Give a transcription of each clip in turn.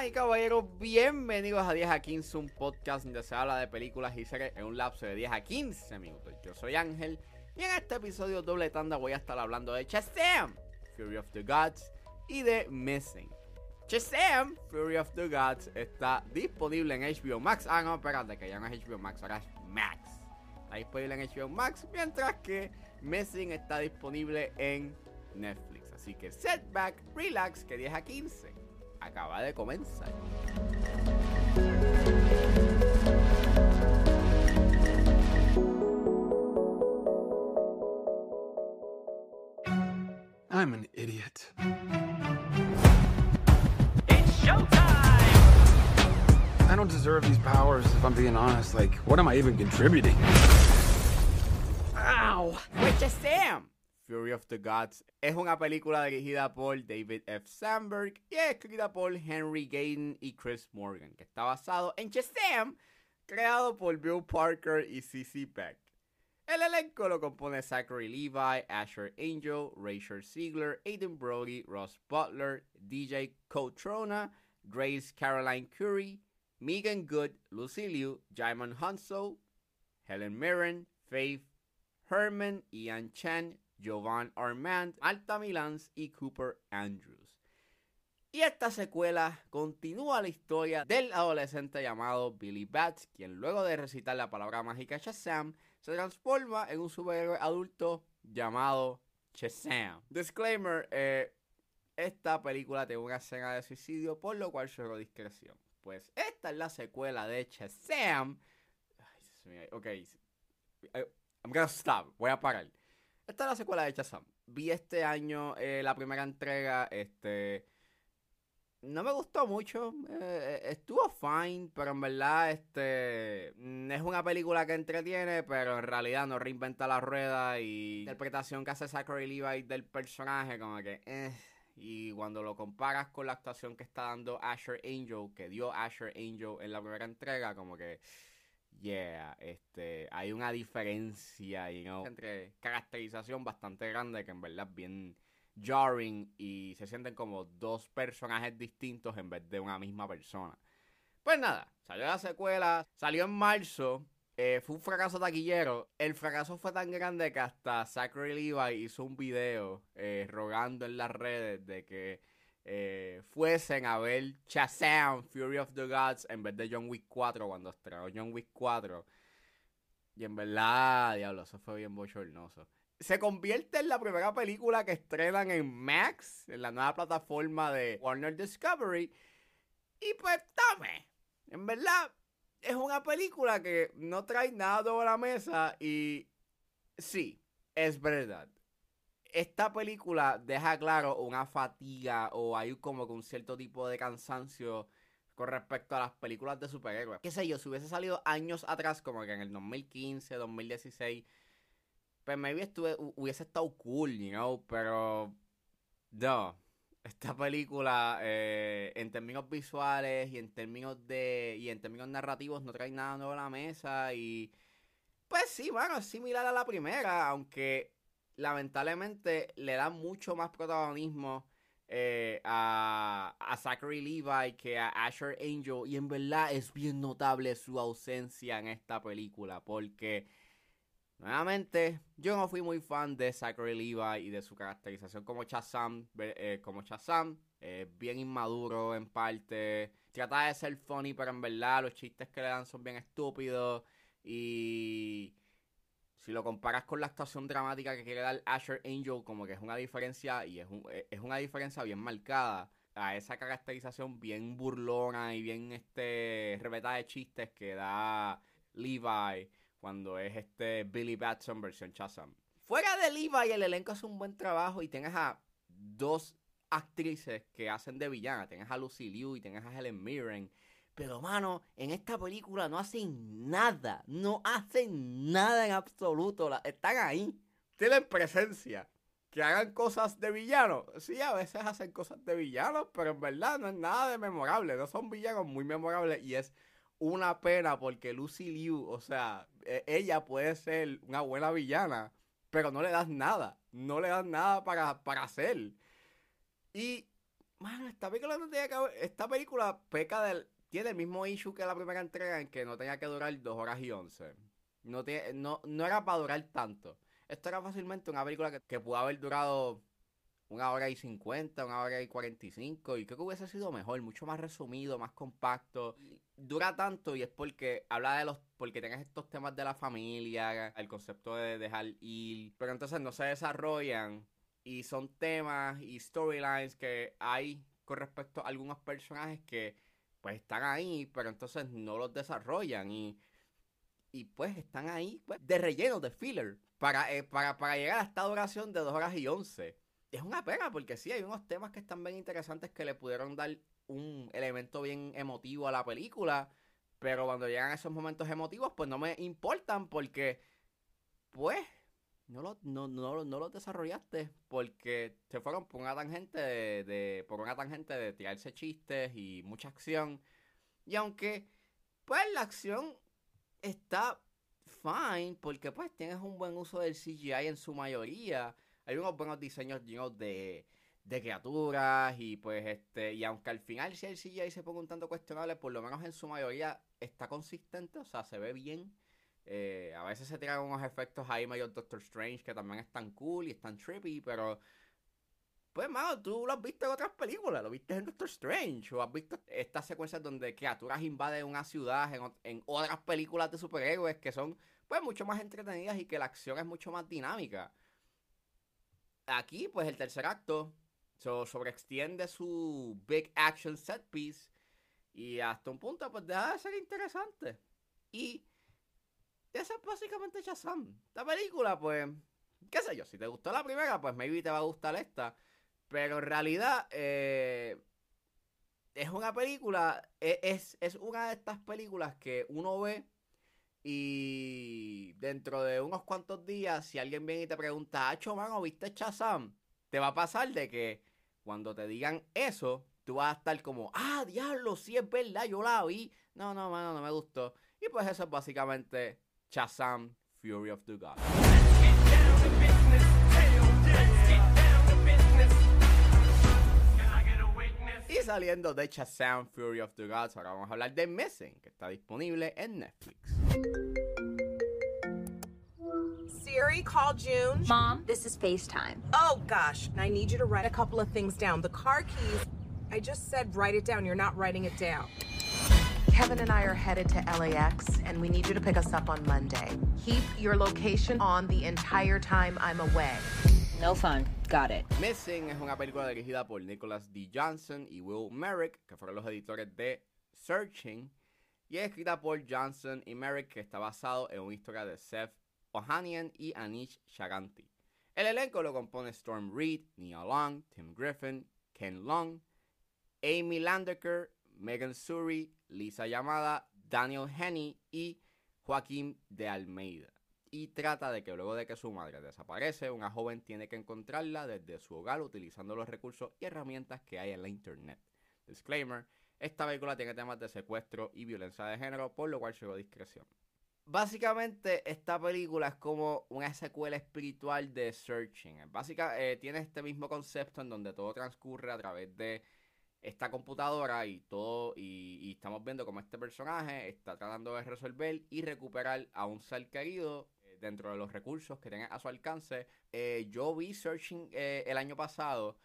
Damas y caballeros, bienvenidos a 10 a 15, un podcast donde se habla de películas y series en un lapso de 10 a 15 minutos. Yo soy Ángel y en este episodio doble tanda voy a estar hablando de Shazam, Fury of the Gods y de Missing. Shazam, Fury of the Gods está disponible en HBO Max. Ah, no, espérate, que ya no es HBO Max, ahora es Max. Está disponible en HBO Max, mientras que Missing está disponible en Netflix. Así que setback, relax, que 10 a 15 acaba de comenzar. I'm an idiot. It's showtime! I don't deserve these powers, if I'm being honest. Like, what am I even contributing? ¡Ow! Pues Shazam! Fury of the Gods es una película dirigida por David F. Sandberg y escrita por Henry Gayden y Chris Morgan, que está basado en Shazam, creado por Bill Parker y CC Beck. El elenco lo compone Zachary Levi, Asher Angel, Rachel Ziegler, Aiden Brody, Ross Butler, DJ Cotrona, Grace Caroline Curry, Megan Good, Lucy Liu, Jaiman Hanso, Helen Mirren, Faith Herman, Ian Chen, Jovan Armand, Alta Milans y Cooper Andrews. Y esta secuela continúa la historia del adolescente llamado Billy Bats, quien luego de recitar la palabra mágica Shazam, se transforma en un superhéroe adulto llamado Shazam. Disclaimer, eh, esta película tiene una escena de suicidio, por lo cual suelo discreción. Pues esta es la secuela de Shazam. Ay, Dios ok, eh, I'm gonna stop, voy a parar. Esta es la secuela de Shazam. Vi este año eh, la primera entrega, este... No me gustó mucho, eh, estuvo fine, pero en verdad este mm, es una película que entretiene, pero en realidad no reinventa la rueda y la interpretación que hace Zachary Levi del personaje como que eh, y cuando lo comparas con la actuación que está dando Asher Angel, que dio Asher Angel en la primera entrega, como que yeah, este, hay una diferencia, you know, entre caracterización bastante grande que en verdad es bien jarring y se sienten como dos personajes distintos en vez de una misma persona. Pues nada, salió la secuela, salió en marzo, eh, fue un fracaso taquillero. El fracaso fue tan grande que hasta Zachary Levi hizo un video eh, rogando en las redes de que eh, fuesen a ver Shazam, Fury of the Gods, en vez de John Wick 4 cuando estrenó John Wick 4. Y en verdad, diablo, eso fue bien bochornoso. Se convierte en la primera película que estrenan en Max, en la nueva plataforma de Warner Discovery. Y pues, dame. En verdad, es una película que no trae nada sobre la mesa y sí, es verdad esta película deja claro una fatiga o hay como que un cierto tipo de cansancio con respecto a las películas de superhéroes. Qué sé yo, si hubiese salido años atrás, como que en el 2015, 2016, pues maybe estuve, hubiese estado cool, you know, pero no. Esta película, eh, en términos visuales y en términos de. y en términos narrativos, no trae nada nuevo a la mesa. Y. Pues sí, bueno, es similar a la primera, aunque lamentablemente le da mucho más protagonismo eh, a, a Zachary Levi que a Asher Angel. Y en verdad es bien notable su ausencia en esta película. Porque, nuevamente, yo no fui muy fan de Zachary Levi y de su caracterización como Shazam. Eh, como Shazam. Eh, bien inmaduro en parte. Trata de ser funny, pero en verdad los chistes que le dan son bien estúpidos. Y si lo comparas con la actuación dramática que quiere dar Asher Angel, como que es una diferencia, y es, e, es una diferencia bien marcada a esa caracterización bien burlona y bien este rebetada de chistes que da Levi cuando es este Billy Batson versión Shazam. Fuera de Levi, el elenco hace un buen trabajo y tienes a dos actrices que hacen de villana. Tienes a Lucy Liu y tienes a Helen Mirren. Pero, mano, en esta película no hacen nada. No hacen nada en absoluto. están ahí. Tienen presencia. Que hagan cosas de villanos. Sí, a veces hacen cosas de villanos, pero en verdad no es nada de memorable. No son villanos muy memorables y es una pena porque Lucy Liu, o sea, e, ella puede ser una buena villana, pero no le das nada. No le das nada para, para hacer. Y Mano, esta película no tenía que haber- Esta película peca del. Tiene el mismo issue que la primera entrega en que no tenía que durar 2 horas y 11. No, tiene, no, no era para durar tanto. Esto era fácilmente una película que, que pudo haber durado una hora y 50, una hora y 45. Y creo que hubiese sido mejor, mucho más resumido, más compacto. Dura tanto y es porque habla de los. Porque tengas estos temas de la familia, el concepto de dejar ir. Pero entonces no se desarrollan y son temas y storylines que hay con respecto a algunos personajes que pues están ahí, pero entonces no los desarrollan y, y pues están ahí pues, de relleno, de filler, para, eh, para, para llegar a esta duración de 2 horas y 11. Es una pena porque sí, hay unos temas que están bien interesantes que le pudieron dar un elemento bien emotivo a la película, pero cuando llegan esos momentos emotivos pues no me importan porque pues no lo, no, no, no los desarrollaste porque se fueron por una tangente de, de- por una tangente de tirarse chistes y mucha acción. Y aunque pues la acción está fine porque pues tienes un buen uso del CGI en su mayoría. Hay unos buenos diseños llenos de, de criaturas y pues este y aunque al final si el CGI se ponga un tanto cuestionable, por lo menos en su mayoría está consistente, o sea, se ve bien. Eh, a veces se tiran unos efectos ahí medio Doctor Strange que también están cool y están trippy, pero pues mano, tú lo has visto en otras películas, lo viste en Doctor Strange, o has visto estas secuencias donde criaturas invaden una ciudad en, en otras películas de superhéroes que son pues mucho más entretenidas y que la acción es mucho más dinámica. Aquí, pues el tercer acto so, sobreextiende su big action set piece y hasta un punto pues deja de ser interesante. Y esa es básicamente Shazam. Esta película, pues, qué sé yo, si te gustó la primera, pues maybe te va a gustar esta. Pero en realidad, eh, es una película, e- es, es una de estas películas que uno ve y dentro de unos cuantos días, si alguien viene y te pregunta, Acho, mano, ¿viste Shazam? Te va a pasar de que cuando te digan eso, tú vas a estar como, ah, diablo, sí es verdad, yo la vi. No, no, mano, no me gustó. Y pues eso es básicamente Shazam, Fury of the Gods. Y saliendo de Shazam, Fury of the Gods, ahora vamos a hablar de Missing, que está disponible en Netflix. Siri, call June. Mom, this is FaceTime. Oh gosh, I need you to write a couple of things down. The car keys. I just said write it down. You're not writing it down. Kevin and I are headed to LAX, and we need you to pick us up on Monday. Keep your location on the entire time I'm away. No fun. Got it. Missing es una película dirigida por Nicholas D. Johnson y Will Merrick, que fueron los editores de Searching, y es escrita por Johnson y Merrick, que está basado en una historia de Seth Ohanian y Anish Shaganti. El elenco lo compone Storm Reed, Nia Long, Tim Griffin, Ken Long, Amy Landecker, Megan Suri, Lisa Yamada, Daniel Henney y Joaquín de Almeida. Y trata de que luego de que su madre desaparece, una joven tiene que encontrarla desde su hogar utilizando los recursos y herramientas que hay en la internet. Disclaimer, esta película tiene temas de secuestro y violencia de género, por lo cual llegó discreción. Básicamente, esta película es como una secuela espiritual de Searching. Básica, eh, tiene este mismo concepto en donde todo transcurre a través de esta computadora y todo y, estamos viendo cómo este personaje está tratando de resolver y recuperar a un ser querido eh, dentro de los recursos que tiene a su alcance. Eh, yo vi Searching eh, el año pasado,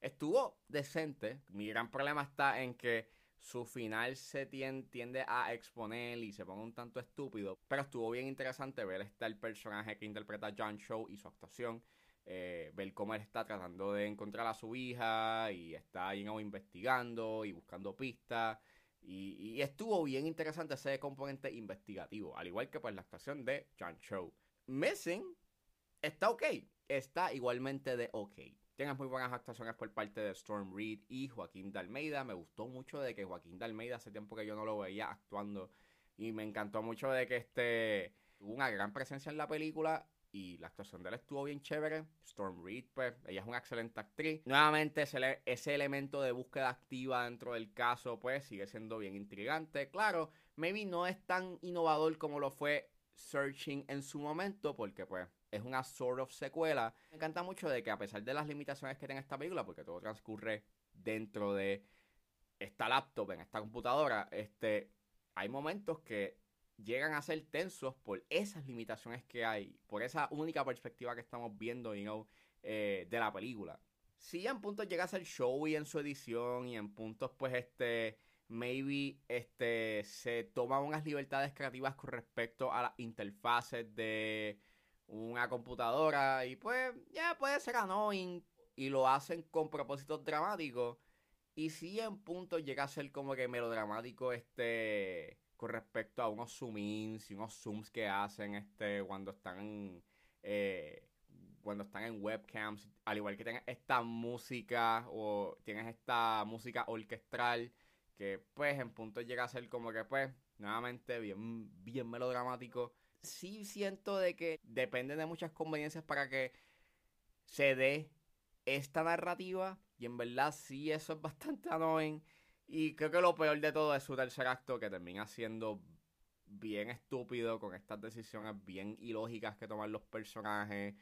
estuvo decente. Mi gran problema está en que su final se tien- tiende a exponer y se pone un tanto estúpido, pero estuvo bien interesante ver este el personaje que interpreta John Show y su actuación eh, ver cómo él está tratando de encontrar a su hija y está investigando y buscando pistas. Y, estuvo bien interesante ese componente investigativo, al igual que pues la actuación de John Cho. Missing está ok, está igualmente de ok. Tienes muy buenas actuaciones por parte de Storm Reed y Joaquín de Almeida. Me gustó mucho de que Joaquín de Almeida hace tiempo que yo no lo veía actuando. Y me encantó mucho de que este tuvo una gran presencia en la película y la actuación de él estuvo bien chévere. Storm Reed, pues, ella es una excelente actriz. Nuevamente, ese, ese elemento de búsqueda activa dentro del caso, pues, sigue siendo bien intrigante. Claro, maybe no es tan innovador como lo fue Searching en su momento, porque pues es una sort of secuela. Me encanta mucho de que a pesar de las limitaciones que tiene esta película, porque todo transcurre dentro de esta laptop, en esta computadora, este, hay momentos que llegan a ser tensos por esas limitaciones que hay, por esa única perspectiva que estamos viendo, you know, eh, de la película. Sí, en puntos llega a ser showy en su edición y en puntos, pues, este, maybe, este, se toman unas libertades creativas con respecto a las interfaces de una computadora y pues, ya puede ser annoying y lo hacen con propósitos dramáticos. Y sí, en puntos llega a ser como que melodramático, este con respecto a unos zoom ins y unos zooms que hacen este cuando están eh, cuando están en webcams al igual que tienes esta música o tienes esta música orquestral que pues en punto llega a ser como que pues nuevamente bien bien melodramático. Sí siento de que depende de muchas conveniencias para que se dé esta narrativa y en verdad sí eso es bastante annoying y creo que lo peor de todo es su tercer acto, que termina siendo bien estúpido con estas decisiones bien ilógicas que toman los personajes.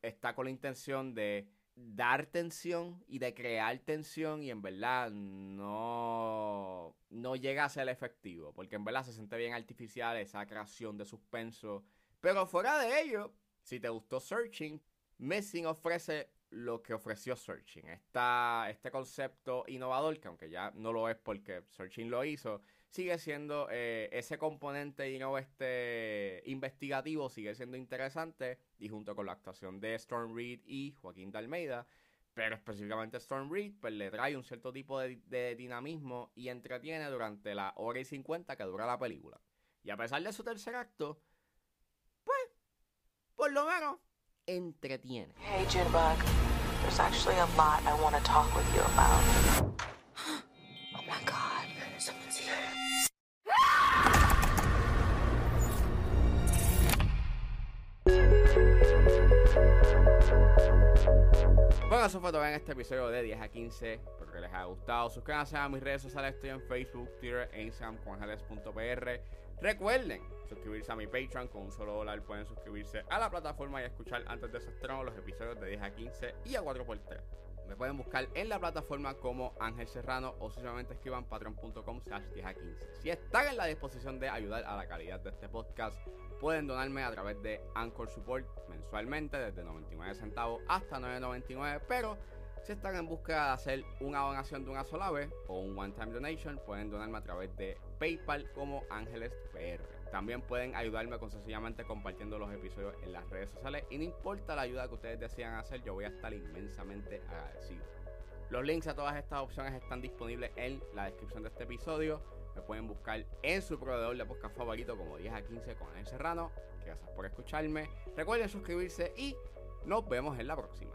Está con la intención de dar tensión y de crear tensión y en verdad no, no llega a ser efectivo, porque en verdad se siente bien artificial esa creación de suspenso. Pero fuera de ello, si te gustó Searching, Missing ofrece lo que ofreció Searching. Esta, este concepto innovador, que aunque ya no lo es porque Searching lo hizo, sigue siendo eh, ese componente you este investigativo, sigue siendo interesante. Y junto con la actuación de Storm Reed y Joaquín Dalmeida, pero específicamente Storm Reed, pues le trae un cierto tipo de, de dinamismo y entretiene durante la hora y 50 que dura la película. Y a pesar de su tercer acto, pues, por lo menos entretiene. Hey, Junebug. There's actually a lot I want to talk with you about. oh my god, someone's here. Bueno, eso fue todo en este episodio de 10 a 15. Les haya gustado. Suscríbanse a mis redes sociales. Estoy en Facebook, Twitter e Instagram con Recuerden suscribirse a mi Patreon. Con un solo dólar pueden suscribirse a la plataforma y escuchar antes de su estreno los episodios de 10 a 15 y a 4x3. Me pueden buscar en la plataforma como Ángel Serrano o simplemente escriban patreon.com slash 10 a 15. Si están en la disposición de ayudar a la calidad de este podcast, pueden donarme a través de Anchor Support mensualmente desde 99 centavos hasta 9.99, pero si están en busca de hacer una donación de una sola vez o un one-time donation, pueden donarme a través de PayPal como Ángeles PR. También pueden ayudarme con sencillamente compartiendo los episodios en las redes sociales. Y no importa la ayuda que ustedes decidan hacer, yo voy a estar inmensamente agradecido. Los links a todas estas opciones están disponibles en la descripción de este episodio. Me pueden buscar en su proveedor de podcast favorito como 10 a 15 con el Serrano. Gracias por escucharme. Recuerden suscribirse y nos vemos en la próxima.